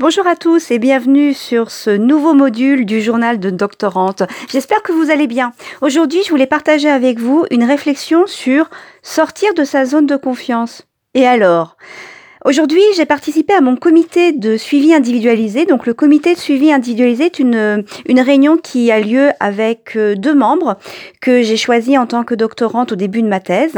Bonjour à tous et bienvenue sur ce nouveau module du journal de doctorante. J'espère que vous allez bien. Aujourd'hui, je voulais partager avec vous une réflexion sur sortir de sa zone de confiance. Et alors? Aujourd'hui, j'ai participé à mon comité de suivi individualisé. Donc, le comité de suivi individualisé est une, une réunion qui a lieu avec euh, deux membres que j'ai choisis en tant que doctorante au début de ma thèse,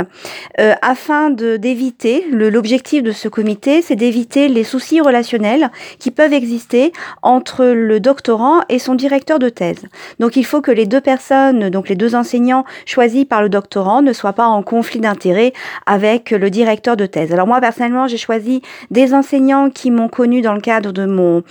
euh, afin d'éviter, l'objectif de ce comité, c'est d'éviter les soucis relationnels qui peuvent exister entre le doctorant et son directeur de thèse. Donc, il faut que les deux personnes, donc les deux enseignants choisis par le doctorant, ne soient pas en conflit d'intérêts avec le directeur de thèse. Alors, moi, personnellement, j'ai choisi des enseignants qui m'ont connu dans le cadre de mon,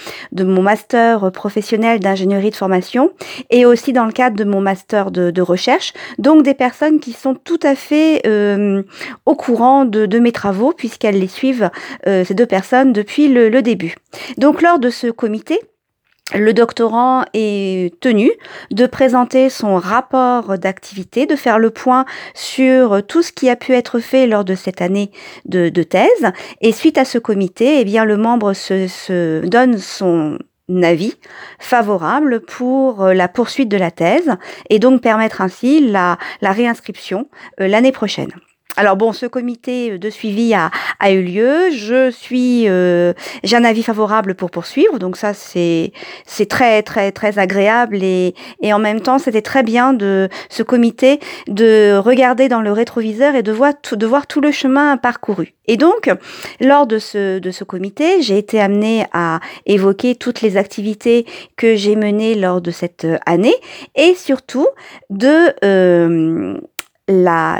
master professionnel d'ingénierie de formation et aussi dans le cadre de mon master de, recherche. Donc des personnes qui sont tout à fait euh, au courant de, mes travaux puisqu'elles les suivent, euh, ces deux personnes, depuis le début. Donc lors de ce comité, le doctorant est tenu de présenter son rapport d'activité, de faire le point sur tout ce qui a pu être fait lors de cette année de, thèse. Et suite à ce comité, eh bien, le membre se, donne son avis favorable pour la poursuite de la thèse et donc permettre ainsi la réinscription euh, l'année prochaine. Alors bon, ce comité de suivi a, eu lieu. Je suis, euh, j'ai un avis favorable pour poursuivre, donc ça c'est c'est très très très agréable et, et en même temps c'était très bien de ce comité de regarder dans le rétroviseur et de voir tout, de voir tout le chemin parcouru. Et donc lors de ce de ce comité, j'ai été amenée à évoquer toutes les activités que j'ai menées lors de cette année et surtout de euh, la,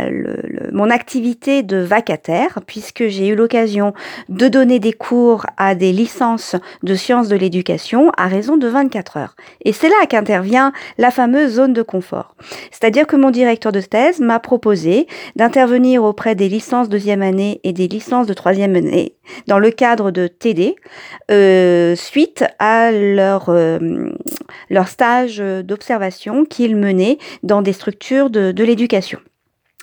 mon activité de vacataire, puisque j'ai eu l'occasion de donner des cours à des licences de sciences de l'éducation à raison de 24 heures. Et c'est là qu'intervient la fameuse zone de confort. C'est-à-dire que mon directeur de thèse m'a proposé d'intervenir auprès des licences deuxième année et des licences de troisième année dans le cadre de TD, euh, suite à leur, euh, leur stage d'observation qu'ils menaient dans des structures de l'éducation.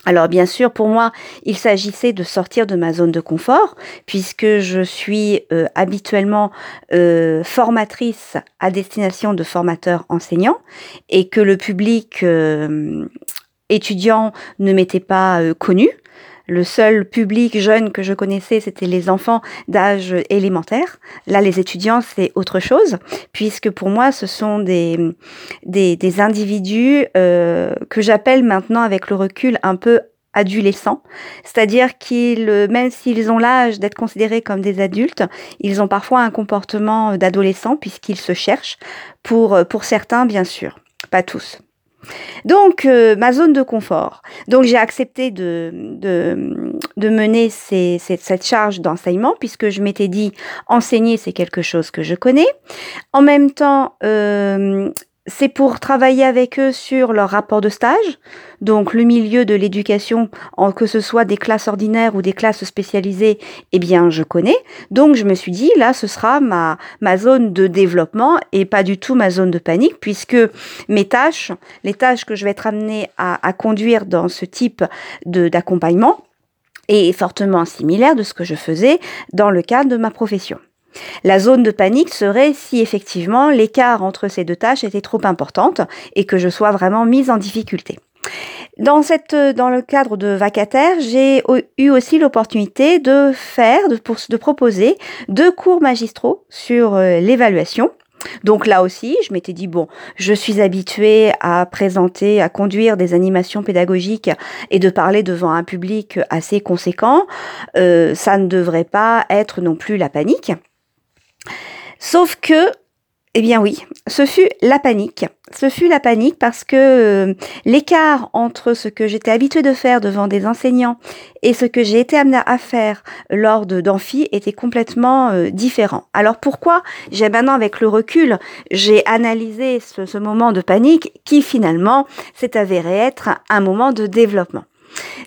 Alors bien sûr, pour moi, il s'agissait de sortir de ma zone de confort, puisque je suis euh, habituellement euh, formatrice à destination de formateurs enseignants, et que le public euh, étudiant ne m'était pas connu. Le seul public jeune que je connaissais, c'était les enfants d'âge élémentaire. Là, les étudiants, c'est autre chose, puisque pour moi, ce sont des, des, individus euh, que j'appelle maintenant, avec le recul, un peu adolescents, c'est-à-dire qu'ils, même s'ils ont l'âge d'être considérés comme des adultes, ils ont parfois un comportement d'adolescent puisqu'ils se cherchent, pour, pour certains bien sûr, pas tous. Donc, euh, ma zone de confort. Donc, j'ai accepté de, mener cette charge d'enseignement puisque je m'étais dit, enseigner, c'est quelque chose que je connais. En même temps, euh, c'est pour travailler avec eux sur leur rapport de stage, donc le milieu de l'éducation, que ce soit des classes ordinaires ou des classes spécialisées, eh bien je connais. Donc je me suis dit, là, ce sera ma, zone de développement et pas du tout ma zone de panique, puisque mes tâches, les tâches que je vais être amenée à, à conduire dans ce type d'accompagnement, est fortement similaire de ce que je faisais dans le cadre de ma profession. La zone de panique serait si effectivement l'écart entre ces deux tâches était trop importante et que je sois vraiment mise en difficulté. Dans, cette, dans le cadre de vacataire, j'ai eu aussi l'opportunité de faire, de, proposer deux cours magistraux sur euh, l'évaluation. Donc là aussi, je m'étais dit, bon, je suis habituée à présenter, à conduire des animations pédagogiques et de parler devant un public assez conséquent. Euh, ça ne devrait pas être non plus la panique. Sauf que, eh bien oui, ce fut la panique. Ce fut la panique parce que euh, l'écart entre ce que j'étais habituée de faire devant des enseignants et ce que j'ai été amenée à faire lors de d'amphi était complètement euh, différent. Alors pourquoi j'ai maintenant avec le recul, j'ai analysé ce, moment de panique qui finalement s'est avéré être un moment de développement.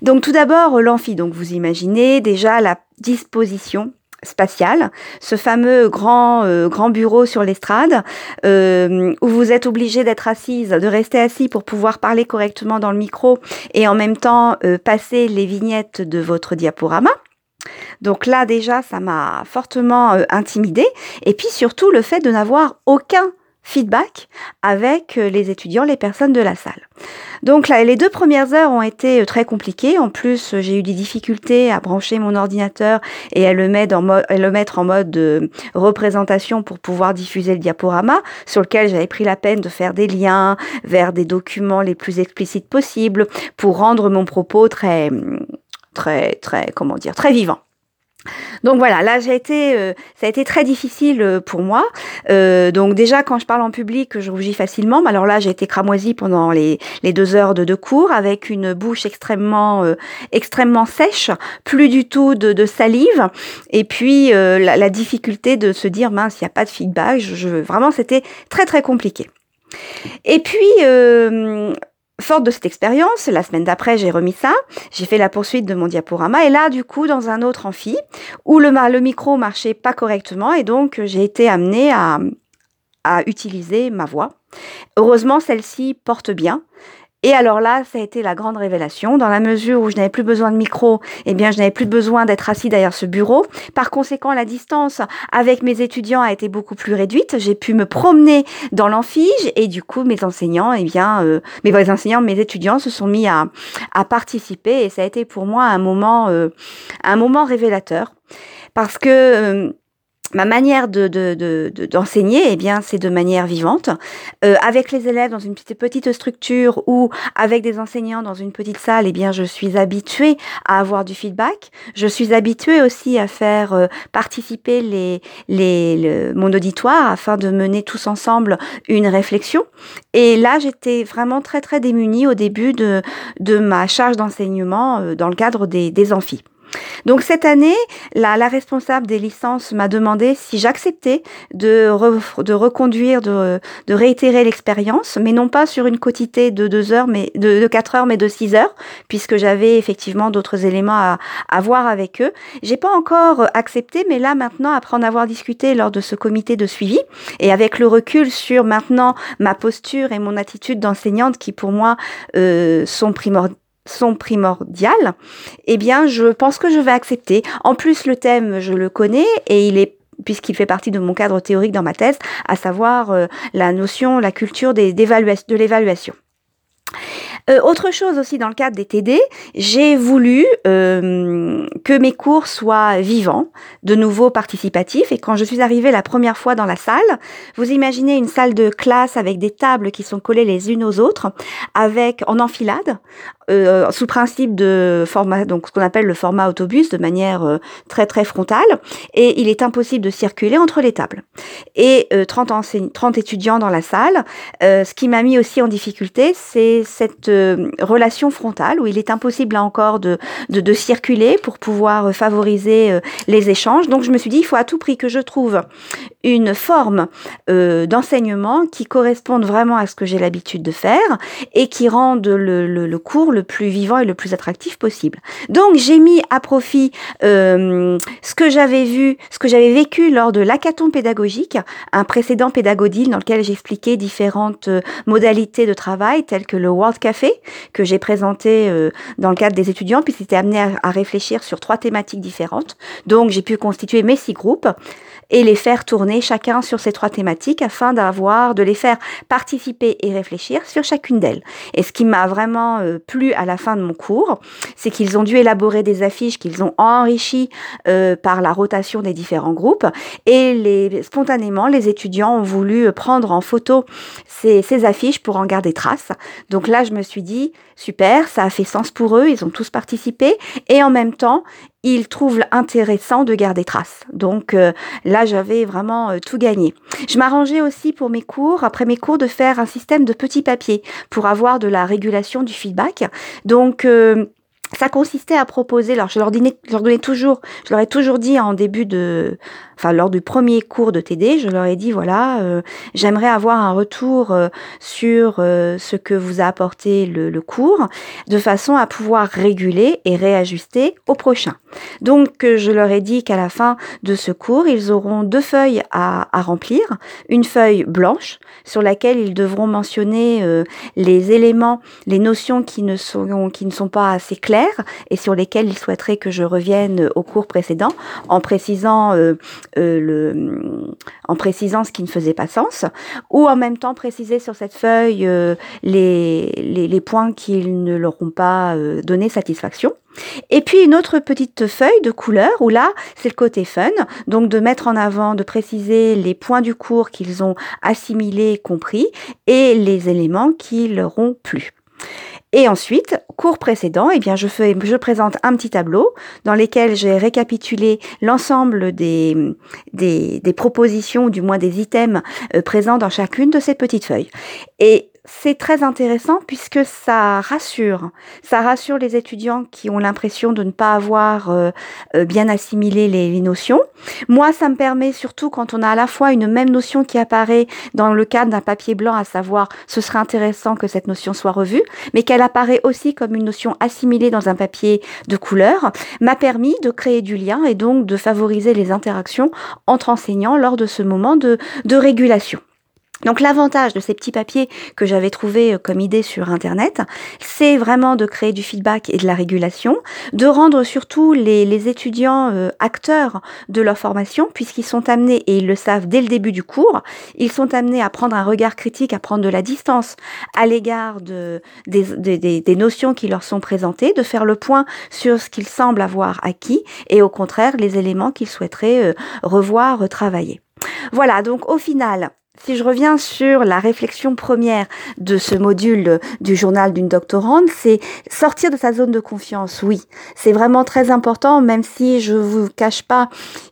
Donc tout d'abord l'amphi, donc vous imaginez déjà la disposition spatiale, ce fameux grand euh, grand bureau sur l'estrade euh, où vous êtes obligé d'être assise, de rester assis pour pouvoir parler correctement dans le micro et en même temps euh, passer les vignettes de votre diaporama. Donc là déjà, ça m'a fortement euh, intimidée. Et puis surtout le fait de n'avoir aucun feedback avec euh, les étudiants, les personnes de la salle. Donc là, les deux premières heures ont été euh, très compliquées. En plus, j'ai eu des difficultés à brancher mon ordinateur et à le mettre en mode, le mettre en mode de représentation pour pouvoir diffuser le diaporama, sur lequel j'avais pris la peine de faire des liens vers des documents les plus explicites possibles pour rendre mon propos très, très, très, comment dire, très vivant. Donc voilà, là j'ai été, euh, ça a été très difficile euh, pour moi. Euh, donc déjà quand je parle en public, je rougis facilement. Mais alors là j'ai été cramoisie pendant les, les deux heures de, cours avec une bouche extrêmement extrêmement sèche, plus du tout de, salive, et puis la, la, difficulté de se dire mince il n'y a pas de feedback. Je, je vraiment c'était très très compliqué. Et puis, Forte de cette expérience, la semaine d'après, j'ai remis ça, j'ai fait la poursuite de mon diaporama, et là, du coup, dans un autre amphi, où le, le micro marchait pas correctement, et donc j'ai été amenée à, à utiliser ma voix. Heureusement, celle-ci porte bien. Et alors là, ça a été la grande révélation. Dans la mesure où je n'avais plus besoin de micro, eh bien, je n'avais plus besoin d'être assis derrière ce bureau. Par conséquent, la distance avec mes étudiants a été beaucoup plus réduite. J'ai pu me promener dans l'amphige et du coup, mes enseignants, eh bien, euh, mes enseignants, mes étudiants se sont mis à, à participer et ça a été pour moi un moment, euh, un moment révélateur parce que euh, ma manière de, d'enseigner, eh bien, c'est de manière vivante, euh, avec les élèves dans une petite, petite structure ou avec des enseignants dans une petite salle. Eh bien, je suis habituée à avoir du feedback. Je suis habituée aussi à faire euh, participer les, les, mon auditoire afin de mener tous ensemble une réflexion. Et là, j'étais vraiment très très démunie au début de, de ma charge d'enseignement euh, dans le cadre des, des amphis. Donc cette année, la, responsable des licences m'a demandé si j'acceptais de, de reconduire, de, de réitérer l'expérience, mais non pas sur une quotité de deux heures, mais de, de 4 heures, mais de 6 heures, puisque j'avais effectivement d'autres éléments à, à voir avec eux. J'ai pas encore accepté, mais là maintenant, après en avoir discuté lors de ce comité de suivi, et avec le recul sur maintenant ma posture et mon attitude d'enseignante qui pour moi euh, sont primordiales sont primordiales, eh bien, je pense que je vais accepter. En plus, le thème, je le connais et il est puisqu'il fait partie de mon cadre théorique dans ma thèse, à savoir euh, la notion, la culture de l'évaluation. Euh, autre chose aussi dans le cadre des TD, j'ai voulu euh, que mes cours soient vivants, de nouveau participatifs. Et quand je suis arrivée la première fois dans la salle, vous imaginez une salle de classe avec des tables qui sont collées les unes aux autres, avec en enfilade, euh, sous principe de format, donc ce qu'on appelle le format autobus, de manière euh, très très frontale, et il est impossible de circuler entre les tables. Et 30, euh, 30 étudiants dans la salle, ce qui m'a mis aussi en difficulté, c'est cette relation frontale où il est impossible là encore de, de, de circuler pour pouvoir favoriser les échanges. Donc je me suis dit, il faut à tout prix que je trouve une forme d'enseignement qui corresponde vraiment à ce que j'ai l'habitude de faire et qui rende le, le, le cours le le plus vivant et le plus attractif possible. Donc j'ai mis à profit euh, ce que j'avais vu, ce que j'avais vécu lors de l'hackathon pédagogique, un précédent pédagodile dans lequel j'expliquais différentes euh, modalités de travail telles que le World Café que j'ai présenté euh, dans le cadre des étudiants puis c'était amené à réfléchir sur trois thématiques différentes. Donc j'ai pu constituer mes six groupes et les faire tourner chacun sur ces trois thématiques afin d'avoir, de les faire participer et réfléchir sur chacune d'elles. Et ce qui m'a vraiment euh, plu à la fin de mon cours, c'est qu'ils ont dû élaborer des affiches qu'ils ont enrichies euh, par la rotation des différents groupes et les, spontanément, les étudiants ont voulu prendre en photo ces, ces affiches pour en garder trace. Donc là, je me suis dit, super, ça a fait sens pour eux, ils ont tous participé et en même temps, ils trouvent intéressant de garder trace. Donc euh, là, j'avais vraiment euh, tout gagné. Je m'arrangeais aussi pour mes cours, après mes cours, de faire un système de petits papiers pour avoir de la régulation du feedback. Donc euh, ça consistait à proposer, alors je leur, donnais, je leur donnais toujours, je leur ai toujours dit en début de, enfin lors du premier cours de TD, je leur ai dit voilà, euh, j'aimerais avoir un retour euh, sur euh, ce que vous a apporté le, cours, de façon à pouvoir réguler et réajuster au prochain. Donc je leur ai dit qu'à la fin de ce cours, ils auront deux feuilles à, à remplir, une feuille blanche sur laquelle ils devront mentionner les éléments, les notions qui ne sont qui ne sont pas assez claires et sur lesquels il souhaiterait que je revienne au cours précédent en précisant, euh, euh, le, en précisant ce qui ne faisait pas sens ou en même temps préciser sur cette feuille euh, les, les, les, points qui ne leur ont pas donné satisfaction. Et puis une autre petite feuille de couleur où là, c'est le côté fun, donc de mettre en avant, de préciser les points du cours qu'ils ont assimilés, compris, et les éléments qui leur ont plu. Et ensuite, cours précédent, eh bien, je, présente un petit tableau dans lequel j'ai récapitulé l'ensemble des, propositions, ou du moins des items euh, présents dans chacune de ces petites feuilles. C'est très intéressant puisque ça rassure. Ça rassure les étudiants qui ont l'impression de ne pas avoir euh, euh, bien assimilé les, notions. Moi, ça me permet surtout quand on a à la fois une même notion qui apparaît dans le cadre d'un papier blanc, à savoir ce serait intéressant que cette notion soit revue, mais qu'elle apparaît aussi comme une notion assimilée dans un papier de couleur, m'a permis de créer du lien et donc de favoriser les interactions entre enseignants lors de ce moment de régulation. Donc l'avantage de ces petits papiers que j'avais trouvés euh, comme idée sur Internet, c'est vraiment de créer du feedback et de la régulation, de rendre surtout les, les étudiants euh, acteurs de leur formation, puisqu'ils sont amenés, et ils le savent dès le début du cours, ils sont amenés à prendre un regard critique, à prendre de la distance à l'égard de, des, des, des notions qui leur sont présentées, de faire le point sur ce qu'ils semblent avoir acquis, et au contraire les éléments qu'ils souhaiteraient euh, revoir, retravailler. Voilà, donc au final, si je reviens sur la réflexion première de ce module du journal d'une doctorante, c'est sortir de sa zone de confiance. Oui, c'est vraiment très important, même si je vous cache pas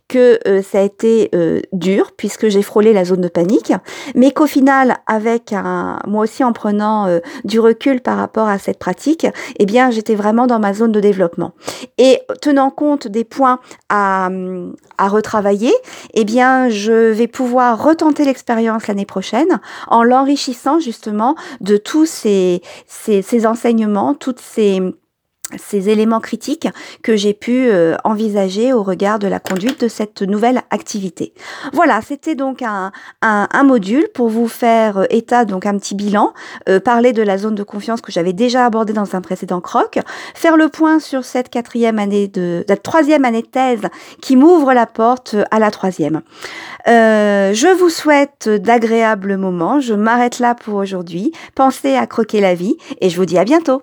que euh, ça a été euh, dur puisque j'ai frôlé la zone de panique, mais qu'au final, avec un, moi aussi en prenant euh, du recul par rapport à cette pratique, eh bien, j'étais vraiment dans ma zone de développement. Et tenant compte des points à, à retravailler, eh bien, je vais pouvoir retenter l'expérience l'année prochaine en l'enrichissant justement de tous ces, ces, ces enseignements, toutes ces ces éléments critiques que j'ai pu euh, envisager au regard de la conduite de cette nouvelle activité. Voilà, c'était donc un, un, un, module pour vous faire euh, état, donc un petit bilan, euh, parler de la zone de confiance que j'avais déjà abordée dans un précédent croc, faire le point sur cette quatrième année de, la troisième année de thèse qui m'ouvre la porte à la troisième. Euh, je vous souhaite d'agréables moments, je m'arrête là pour aujourd'hui, pensez à croquer la vie et je vous dis à bientôt.